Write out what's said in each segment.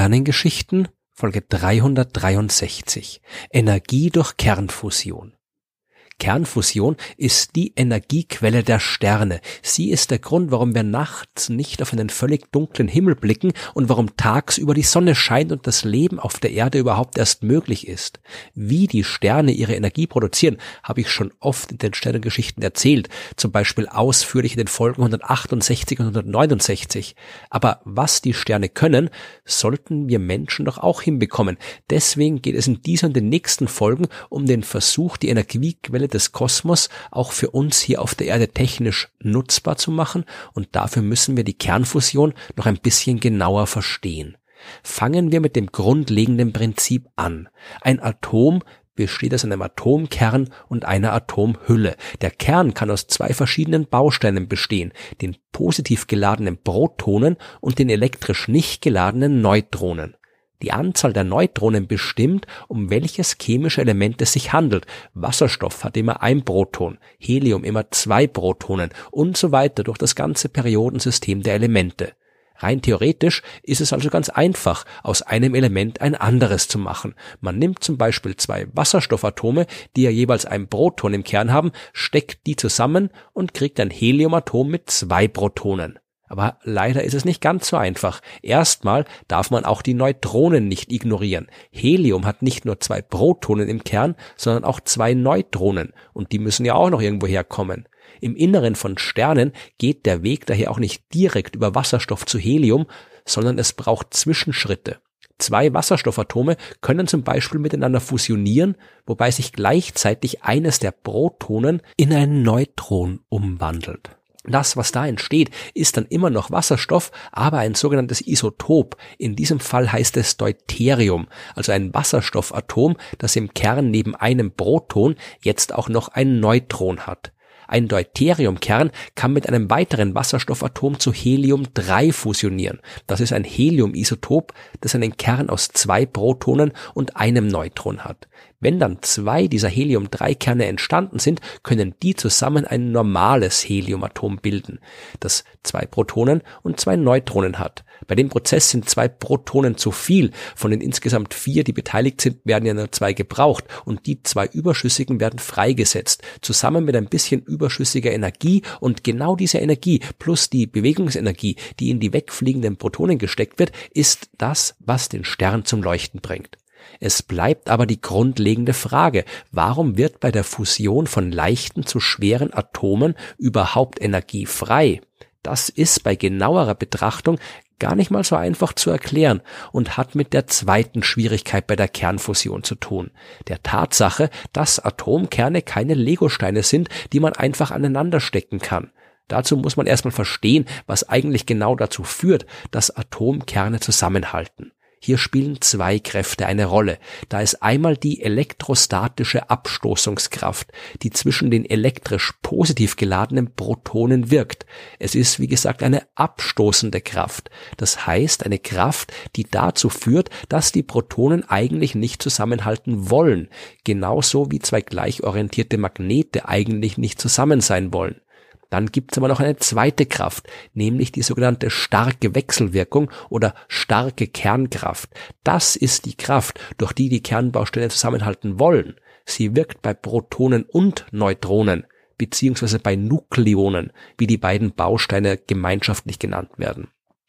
Sternengeschichten Folge 363 Energie durch Kernfusion Kernfusion ist die Energiequelle der Sterne. Sie ist der Grund, warum wir nachts nicht auf einen völlig dunklen Himmel blicken und warum tagsüber die Sonne scheint und das Leben auf der Erde überhaupt erst möglich ist. Wie die Sterne ihre Energie produzieren, habe ich schon oft in den Sternengeschichten erzählt, zum Beispiel ausführlich in den Folgen 168 und 169. Aber was die Sterne können, sollten wir Menschen doch auch hinbekommen. Deswegen geht es in dieser und den nächsten Folgen um den Versuch, die Energiequelle des Kosmos auch für uns hier auf der Erde technisch nutzbar zu machen und dafür müssen wir die Kernfusion noch ein bisschen genauer verstehen. Fangen wir mit dem grundlegenden Prinzip an. Ein Atom besteht aus einem Atomkern und einer Atomhülle. Der Kern kann aus zwei verschiedenen Bausteinen bestehen, den positiv geladenen Protonen und den elektrisch nicht geladenen Neutronen. Die Anzahl der Neutronen bestimmt, um welches chemische Element es sich handelt. Wasserstoff hat immer ein Proton, Helium immer zwei Protonen und so weiter durch das ganze Periodensystem der Elemente. Rein theoretisch ist es also ganz einfach, aus einem Element ein anderes zu machen. Man nimmt zum Beispiel zwei Wasserstoffatome, die ja jeweils ein Proton im Kern haben, steckt die zusammen und kriegt ein Heliumatom mit zwei Protonen. Aber leider ist es nicht ganz so einfach. Erstmal darf man auch die Neutronen nicht ignorieren. Helium hat nicht nur zwei Protonen im Kern, sondern auch zwei Neutronen. Und die müssen ja auch noch irgendwo herkommen. Im Inneren von Sternen geht der Weg daher auch nicht direkt über Wasserstoff zu Helium, sondern es braucht Zwischenschritte. Zwei Wasserstoffatome können zum Beispiel miteinander fusionieren, wobei sich gleichzeitig eines der Protonen in ein Neutron umwandelt. Das, was da entsteht, ist dann immer noch Wasserstoff, aber ein sogenanntes Isotop. In diesem Fall heißt es Deuterium, also ein Wasserstoffatom, das im Kern neben einem Proton jetzt auch noch ein Neutron hat. Ein Deuteriumkern kann mit einem weiteren Wasserstoffatom zu Helium-3 fusionieren. Das ist ein Heliumisotop, das einen Kern aus zwei Protonen und einem Neutron hat. Wenn dann zwei dieser Helium-3-Kerne entstanden sind, können die zusammen ein normales Heliumatom bilden, das zwei Protonen und zwei Neutronen hat. Bei dem Prozess sind zwei Protonen zu viel. Von den insgesamt vier, die beteiligt sind, werden ja nur zwei gebraucht und die zwei überschüssigen werden freigesetzt, zusammen mit ein bisschen überschüssiger Energie und genau diese Energie plus die Bewegungsenergie, die in die wegfliegenden Protonen gesteckt wird, ist das, was den Stern zum Leuchten bringt. Es bleibt aber die grundlegende Frage, warum wird bei der Fusion von leichten zu schweren Atomen überhaupt Energie frei? Das ist bei genauerer Betrachtung gar nicht mal so einfach zu erklären und hat mit der zweiten Schwierigkeit bei der Kernfusion zu tun. Der Tatsache, dass Atomkerne keine Legosteine sind, die man einfach aneinander stecken kann. Dazu muss man erstmal verstehen, was eigentlich genau dazu führt, dass Atomkerne zusammenhalten. Hier spielen zwei Kräfte eine Rolle. Da ist einmal die elektrostatische Abstoßungskraft, die zwischen den elektrisch positiv geladenen Protonen wirkt. Es ist, wie gesagt, eine abstoßende Kraft. Das heißt, eine Kraft, die dazu führt, dass die Protonen eigentlich nicht zusammenhalten wollen. Genauso wie zwei gleichorientierte Magnete eigentlich nicht zusammen sein wollen. Dann gibt es aber noch eine zweite Kraft, nämlich die sogenannte starke Wechselwirkung oder starke Kernkraft. Das ist die Kraft, durch die die Kernbausteine zusammenhalten wollen. Sie wirkt bei Protonen und Neutronen beziehungsweise bei Nukleonen, wie die beiden Bausteine gemeinschaftlich genannt werden.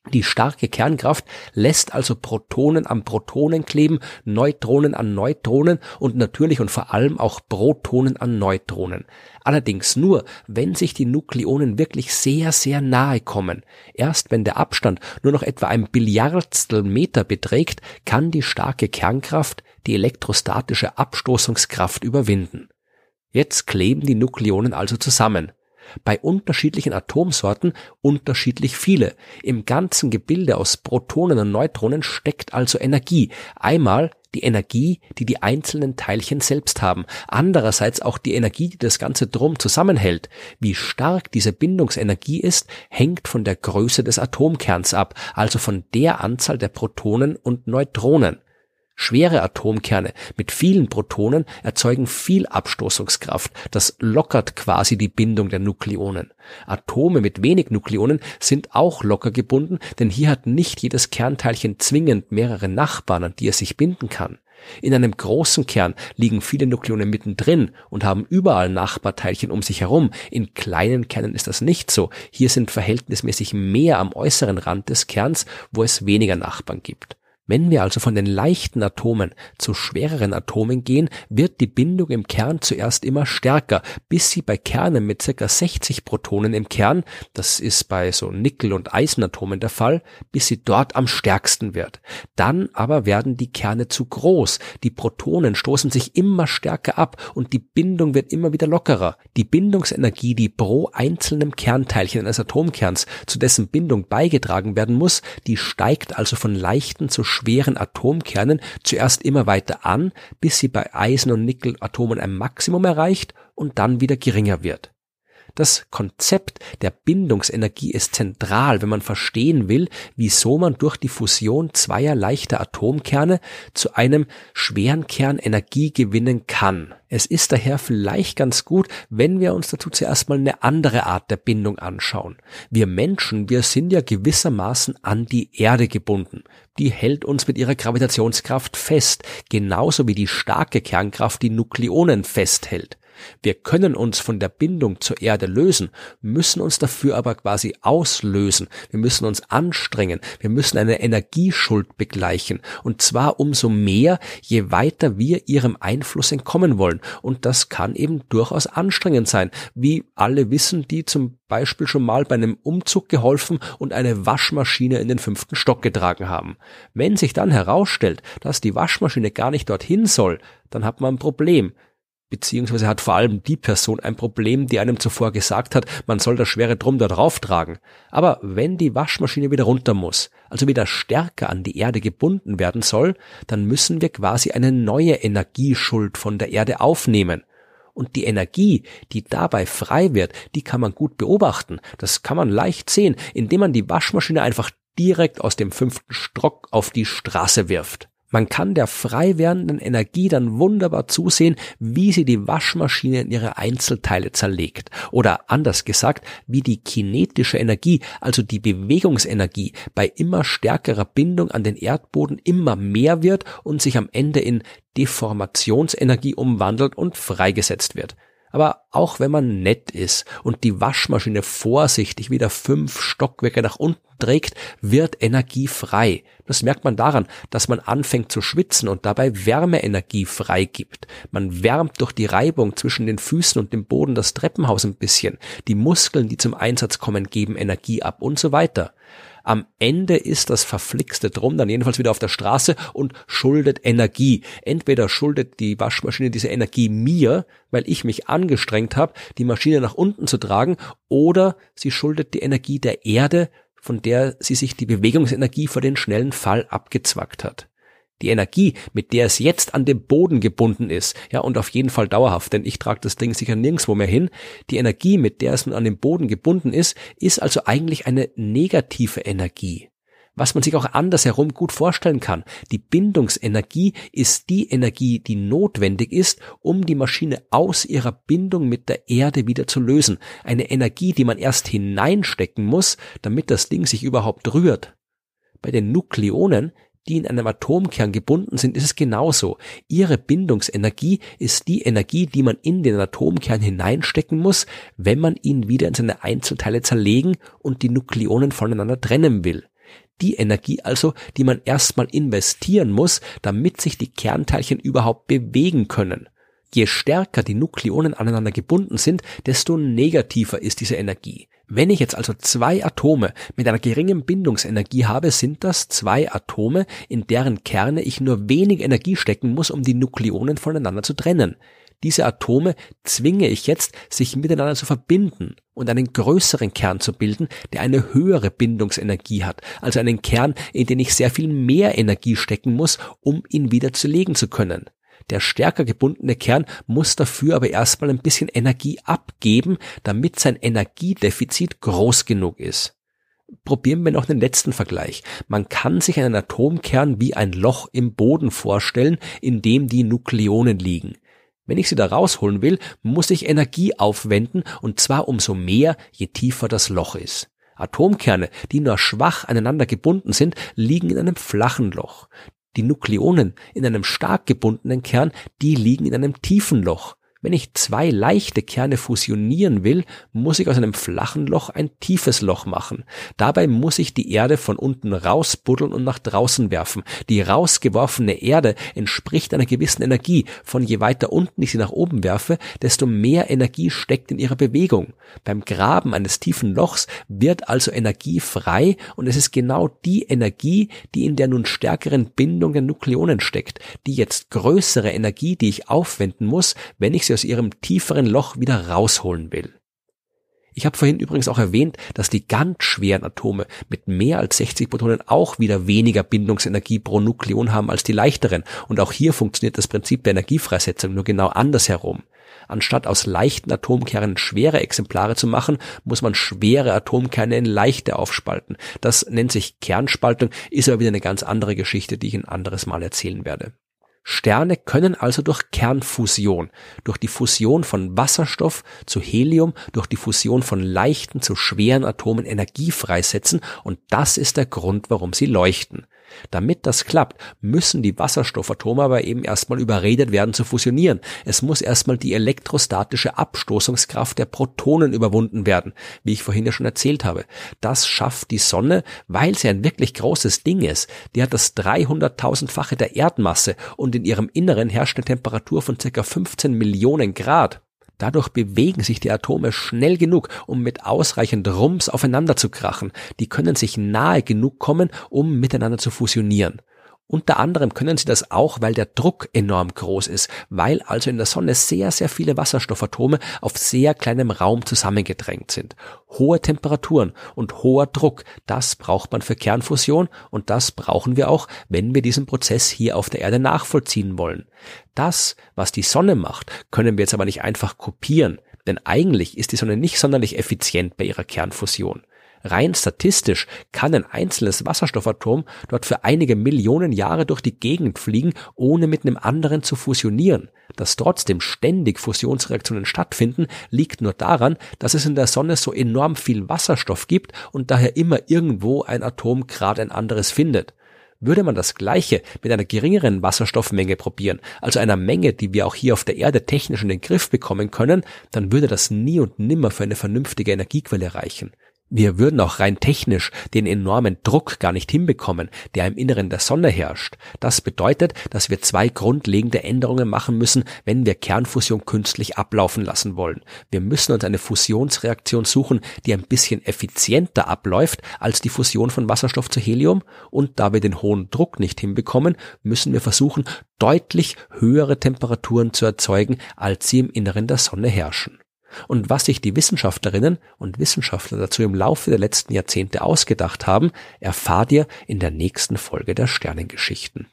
Die starke Kernkraft lässt also Protonen an Protonen kleben, Neutronen an Neutronen und natürlich und vor allem auch Protonen an Neutronen. Allerdings nur, wenn sich die Nukleonen wirklich sehr, sehr nahe kommen. Erst wenn der Abstand nur noch etwa ein Billiardstel Meter beträgt, kann die starke Kernkraft die elektrostatische Abstoßungskraft überwinden. Jetzt kleben die Nukleonen also zusammen bei unterschiedlichen Atomsorten unterschiedlich viele. Im ganzen Gebilde aus Protonen und Neutronen steckt also Energie. Einmal die Energie, die die einzelnen Teilchen selbst haben, andererseits auch die Energie, die das Ganze drum zusammenhält. Wie stark diese Bindungsenergie ist, hängt von der Größe des Atomkerns ab, also von der Anzahl der Protonen und Neutronen. Schwere Atomkerne mit vielen Protonen erzeugen viel Abstoßungskraft. Das lockert quasi die Bindung der Nukleonen. Atome mit wenig Nukleonen sind auch locker gebunden, denn hier hat nicht jedes Kernteilchen zwingend mehrere Nachbarn, an die es sich binden kann. In einem großen Kern liegen viele Nukleonen mittendrin und haben überall Nachbarteilchen um sich herum. In kleinen Kernen ist das nicht so. Hier sind verhältnismäßig mehr am äußeren Rand des Kerns, wo es weniger Nachbarn gibt. Wenn wir also von den leichten Atomen zu schwereren Atomen gehen, wird die Bindung im Kern zuerst immer stärker, bis sie bei Kernen mit ca. 60 Protonen im Kern, das ist bei so Nickel- und Eisenatomen der Fall, bis sie dort am stärksten wird. Dann aber werden die Kerne zu groß, die Protonen stoßen sich immer stärker ab und die Bindung wird immer wieder lockerer. Die Bindungsenergie, die pro einzelnem Kernteilchen eines Atomkerns zu dessen Bindung beigetragen werden muss, die steigt also von leichten zu schweren Atomkernen zuerst immer weiter an, bis sie bei Eisen- und Nickelatomen ein Maximum erreicht und dann wieder geringer wird. Das Konzept der Bindungsenergie ist zentral, wenn man verstehen will, wieso man durch die Fusion zweier leichter Atomkerne zu einem schweren Kern Energie gewinnen kann. Es ist daher vielleicht ganz gut, wenn wir uns dazu zuerst mal eine andere Art der Bindung anschauen. Wir Menschen, wir sind ja gewissermaßen an die Erde gebunden. Die hält uns mit ihrer Gravitationskraft fest, genauso wie die starke Kernkraft die Nukleonen festhält. Wir können uns von der Bindung zur Erde lösen, müssen uns dafür aber quasi auslösen. Wir müssen uns anstrengen. Wir müssen eine Energieschuld begleichen. Und zwar umso mehr, je weiter wir ihrem Einfluss entkommen wollen. Und das kann eben durchaus anstrengend sein. Wie alle wissen, die zum Beispiel schon mal bei einem Umzug geholfen und eine Waschmaschine in den fünften Stock getragen haben. Wenn sich dann herausstellt, dass die Waschmaschine gar nicht dorthin soll, dann hat man ein Problem beziehungsweise hat vor allem die Person ein Problem, die einem zuvor gesagt hat, man soll das schwere Drum da drauf tragen. Aber wenn die Waschmaschine wieder runter muss, also wieder stärker an die Erde gebunden werden soll, dann müssen wir quasi eine neue Energieschuld von der Erde aufnehmen. Und die Energie, die dabei frei wird, die kann man gut beobachten. Das kann man leicht sehen, indem man die Waschmaschine einfach direkt aus dem fünften Stock auf die Straße wirft. Man kann der frei werdenden Energie dann wunderbar zusehen, wie sie die Waschmaschine in ihre Einzelteile zerlegt. Oder anders gesagt, wie die kinetische Energie, also die Bewegungsenergie, bei immer stärkerer Bindung an den Erdboden immer mehr wird und sich am Ende in Deformationsenergie umwandelt und freigesetzt wird. Aber auch wenn man nett ist und die Waschmaschine vorsichtig wieder fünf Stockwerke nach unten trägt, wird Energie frei. Das merkt man daran, dass man anfängt zu schwitzen und dabei Wärmeenergie freigibt. Man wärmt durch die Reibung zwischen den Füßen und dem Boden das Treppenhaus ein bisschen. Die Muskeln, die zum Einsatz kommen, geben Energie ab und so weiter. Am Ende ist das verflixte Drum dann jedenfalls wieder auf der Straße und schuldet Energie. Entweder schuldet die Waschmaschine diese Energie mir, weil ich mich angestrengt habe, die Maschine nach unten zu tragen, oder sie schuldet die Energie der Erde, von der sie sich die Bewegungsenergie für den schnellen Fall abgezwackt hat. Die Energie, mit der es jetzt an dem Boden gebunden ist, ja, und auf jeden Fall dauerhaft, denn ich trage das Ding sicher nirgendwo mehr hin, die Energie, mit der es nun an dem Boden gebunden ist, ist also eigentlich eine negative Energie. Was man sich auch andersherum gut vorstellen kann. Die Bindungsenergie ist die Energie, die notwendig ist, um die Maschine aus ihrer Bindung mit der Erde wieder zu lösen. Eine Energie, die man erst hineinstecken muss, damit das Ding sich überhaupt rührt. Bei den Nukleonen die in einem Atomkern gebunden sind, ist es genauso. Ihre Bindungsenergie ist die Energie, die man in den Atomkern hineinstecken muss, wenn man ihn wieder in seine Einzelteile zerlegen und die Nukleonen voneinander trennen will. Die Energie also, die man erstmal investieren muss, damit sich die Kernteilchen überhaupt bewegen können. Je stärker die Nukleonen aneinander gebunden sind, desto negativer ist diese Energie. Wenn ich jetzt also zwei Atome mit einer geringen Bindungsenergie habe, sind das zwei Atome, in deren Kerne ich nur wenig Energie stecken muss, um die Nukleonen voneinander zu trennen. Diese Atome zwinge ich jetzt, sich miteinander zu verbinden und einen größeren Kern zu bilden, der eine höhere Bindungsenergie hat, also einen Kern, in den ich sehr viel mehr Energie stecken muss, um ihn wieder zerlegen zu können. Der stärker gebundene Kern muss dafür aber erstmal ein bisschen Energie abgeben, damit sein Energiedefizit groß genug ist. Probieren wir noch den letzten Vergleich. Man kann sich einen Atomkern wie ein Loch im Boden vorstellen, in dem die Nukleonen liegen. Wenn ich sie da rausholen will, muss ich Energie aufwenden und zwar umso mehr, je tiefer das Loch ist. Atomkerne, die nur schwach aneinander gebunden sind, liegen in einem flachen Loch. Die Nukleonen in einem stark gebundenen Kern, die liegen in einem tiefen Loch. Wenn ich zwei leichte Kerne fusionieren will, muss ich aus einem flachen Loch ein tiefes Loch machen. Dabei muss ich die Erde von unten rausbuddeln und nach draußen werfen. Die rausgeworfene Erde entspricht einer gewissen Energie. Von je weiter unten ich sie nach oben werfe, desto mehr Energie steckt in ihrer Bewegung. Beim Graben eines tiefen Lochs wird also Energie frei und es ist genau die Energie, die in der nun stärkeren Bindung der Nukleonen steckt. Die jetzt größere Energie, die ich aufwenden muss, wenn ich sie aus ihrem tieferen Loch wieder rausholen will. Ich habe vorhin übrigens auch erwähnt, dass die ganz schweren Atome mit mehr als 60 Protonen auch wieder weniger Bindungsenergie pro Nukleon haben als die leichteren. Und auch hier funktioniert das Prinzip der Energiefreisetzung nur genau andersherum. Anstatt aus leichten Atomkernen schwere Exemplare zu machen, muss man schwere Atomkerne in leichte aufspalten. Das nennt sich Kernspaltung, ist aber wieder eine ganz andere Geschichte, die ich ein anderes Mal erzählen werde. Sterne können also durch Kernfusion, durch die Fusion von Wasserstoff zu Helium, durch die Fusion von leichten zu schweren Atomen Energie freisetzen und das ist der Grund, warum sie leuchten. Damit das klappt, müssen die Wasserstoffatome aber eben erstmal überredet werden zu fusionieren. Es muss erstmal die elektrostatische Abstoßungskraft der Protonen überwunden werden, wie ich vorhin ja schon erzählt habe. Das schafft die Sonne, weil sie ein wirklich großes Ding ist. Die hat das 300.000-fache der Erdmasse und in ihrem Inneren herrscht eine Temperatur von ca. 15 Millionen Grad. Dadurch bewegen sich die Atome schnell genug, um mit ausreichend Rums aufeinander zu krachen. Die können sich nahe genug kommen, um miteinander zu fusionieren. Unter anderem können sie das auch, weil der Druck enorm groß ist, weil also in der Sonne sehr, sehr viele Wasserstoffatome auf sehr kleinem Raum zusammengedrängt sind. Hohe Temperaturen und hoher Druck, das braucht man für Kernfusion und das brauchen wir auch, wenn wir diesen Prozess hier auf der Erde nachvollziehen wollen. Das, was die Sonne macht, können wir jetzt aber nicht einfach kopieren, denn eigentlich ist die Sonne nicht sonderlich effizient bei ihrer Kernfusion. Rein statistisch kann ein einzelnes Wasserstoffatom dort für einige Millionen Jahre durch die Gegend fliegen, ohne mit einem anderen zu fusionieren. Dass trotzdem ständig Fusionsreaktionen stattfinden, liegt nur daran, dass es in der Sonne so enorm viel Wasserstoff gibt und daher immer irgendwo ein Atom gerade ein anderes findet. Würde man das Gleiche mit einer geringeren Wasserstoffmenge probieren, also einer Menge, die wir auch hier auf der Erde technisch in den Griff bekommen können, dann würde das nie und nimmer für eine vernünftige Energiequelle reichen. Wir würden auch rein technisch den enormen Druck gar nicht hinbekommen, der im Inneren der Sonne herrscht. Das bedeutet, dass wir zwei grundlegende Änderungen machen müssen, wenn wir Kernfusion künstlich ablaufen lassen wollen. Wir müssen uns eine Fusionsreaktion suchen, die ein bisschen effizienter abläuft als die Fusion von Wasserstoff zu Helium. Und da wir den hohen Druck nicht hinbekommen, müssen wir versuchen, deutlich höhere Temperaturen zu erzeugen, als sie im Inneren der Sonne herrschen. Und was sich die Wissenschaftlerinnen und Wissenschaftler dazu im Laufe der letzten Jahrzehnte ausgedacht haben, erfahrt ihr in der nächsten Folge der Sternengeschichten.